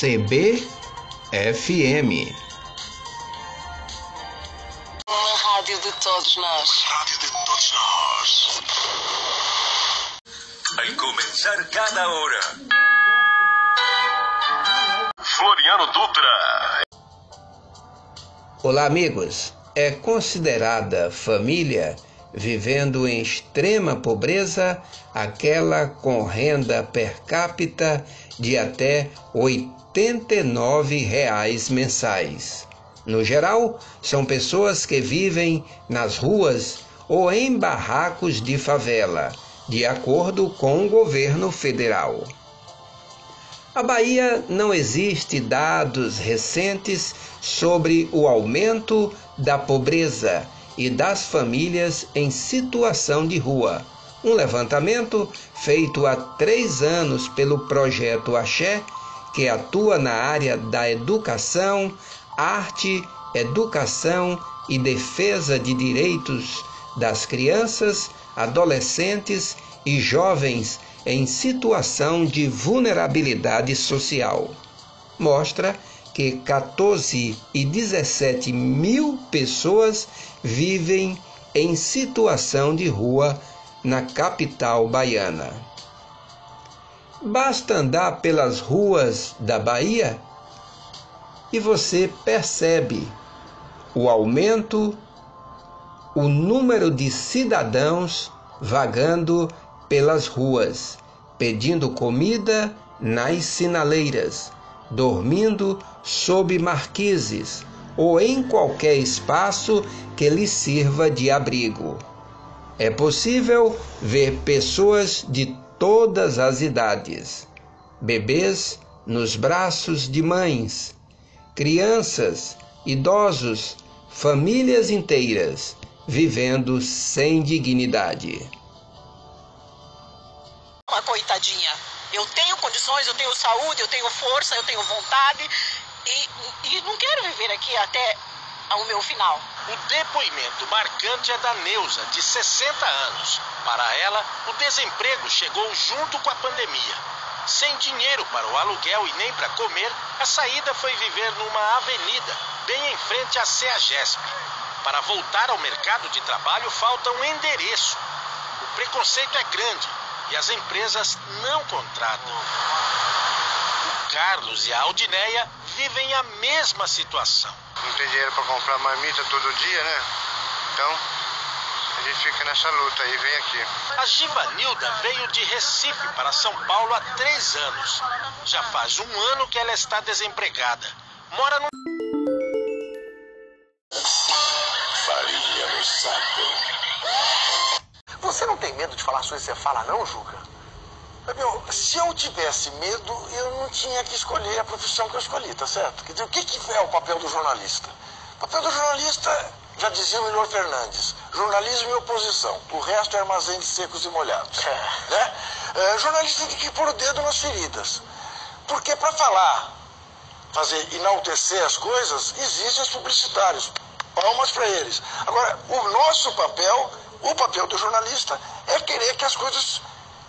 CBFM. Uma rádio de todos nós. Rádio de todos nós. Al comenzar cada hora. Floriano Dutra. Olá, amigos. É considerada família vivendo em extrema pobreza aquela com renda per capita de até 89 reais mensais. No geral, são pessoas que vivem nas ruas ou em barracos de favela, de acordo com o governo federal. A Bahia não existe dados recentes sobre o aumento da pobreza e das famílias em situação de rua. Um levantamento feito há três anos pelo projeto Axé, que atua na área da educação, arte, educação e defesa de direitos das crianças, adolescentes e jovens em situação de vulnerabilidade social. Mostra que 14 e 17 mil pessoas vivem em situação de rua na capital baiana. Basta andar pelas ruas da Bahia e você percebe o aumento, o número de cidadãos vagando pelas ruas, pedindo comida nas sinaleiras, dormindo sob marquises ou em qualquer espaço que lhe sirva de abrigo. É possível ver pessoas de todas as idades, bebês nos braços de mães, crianças, idosos, famílias inteiras vivendo sem dignidade. Uma coitadinha. Eu tenho condições, eu tenho saúde, eu tenho força, eu tenho vontade e, e não quero viver aqui até o meu final. O depoimento marcante é da Neuza, de 60 anos. Para ela, o desemprego chegou junto com a pandemia. Sem dinheiro para o aluguel e nem para comer, a saída foi viver numa avenida, bem em frente à CEAGESP. Para voltar ao mercado de trabalho, falta um endereço. O preconceito é grande e as empresas não contratam. O Carlos e a Aldineia vivem a mesma situação. Não tem dinheiro para comprar marmita todo dia, né? Então, a gente fica nessa luta aí, vem aqui. A Givanilda veio de Recife para São Paulo há três anos. Já faz um ano que ela está desempregada. Mora no. Medo de falar as coisas que você fala, não, Juca? Meu, se eu tivesse medo, eu não tinha que escolher a profissão que eu escolhi, tá certo? Quer dizer, o que, que é o papel do jornalista? O papel do jornalista, já dizia o Milor Fernandes, jornalismo e oposição. O resto é armazém de secos e molhados. É. Né? É, jornalista tem que pôr o dedo nas feridas. Porque para falar, fazer enaltecer as coisas, existem os publicitários. Palmas para eles. Agora, o nosso papel, o papel do jornalista, é querer que as coisas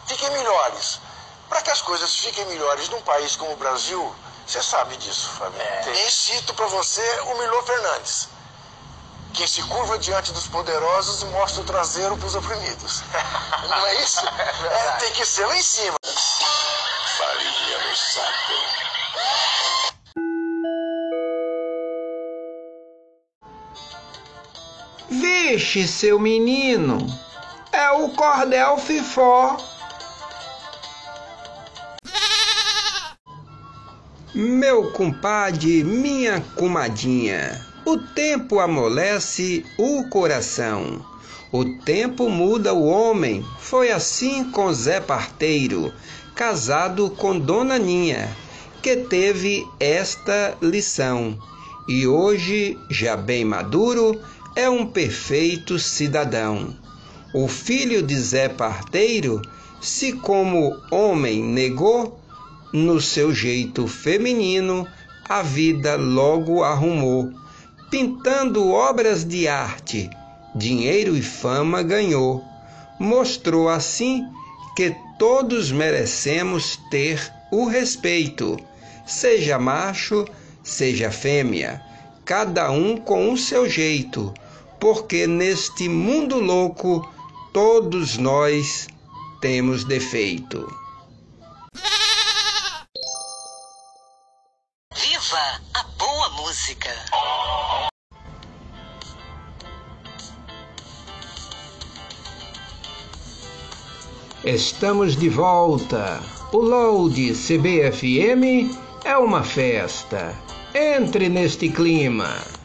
fiquem melhores. Para que as coisas fiquem melhores num país como o Brasil, você sabe disso, Fábio. É. E cito para você o Milor Fernandes. Quem se curva diante dos poderosos mostra o traseiro para os oprimidos. Não é isso? É, tem que ser lá em cima. Farinha no saco. Vixe, seu menino, é o cordel fifó. Meu compadre, minha comadinha, o tempo amolece o coração. O tempo muda o homem. Foi assim com Zé Parteiro, casado com Dona Ninha, que teve esta lição. E hoje, já bem maduro, é um perfeito cidadão. O filho de Zé Parteiro, se como homem negou, no seu jeito feminino, a vida logo arrumou, pintando obras de arte, dinheiro e fama ganhou. Mostrou assim que todos merecemos ter o respeito, seja macho, seja fêmea, cada um com o seu jeito, porque neste mundo louco todos nós temos defeito. Viva a boa música! Estamos de volta. O Load CBFM é uma festa. Entre neste clima.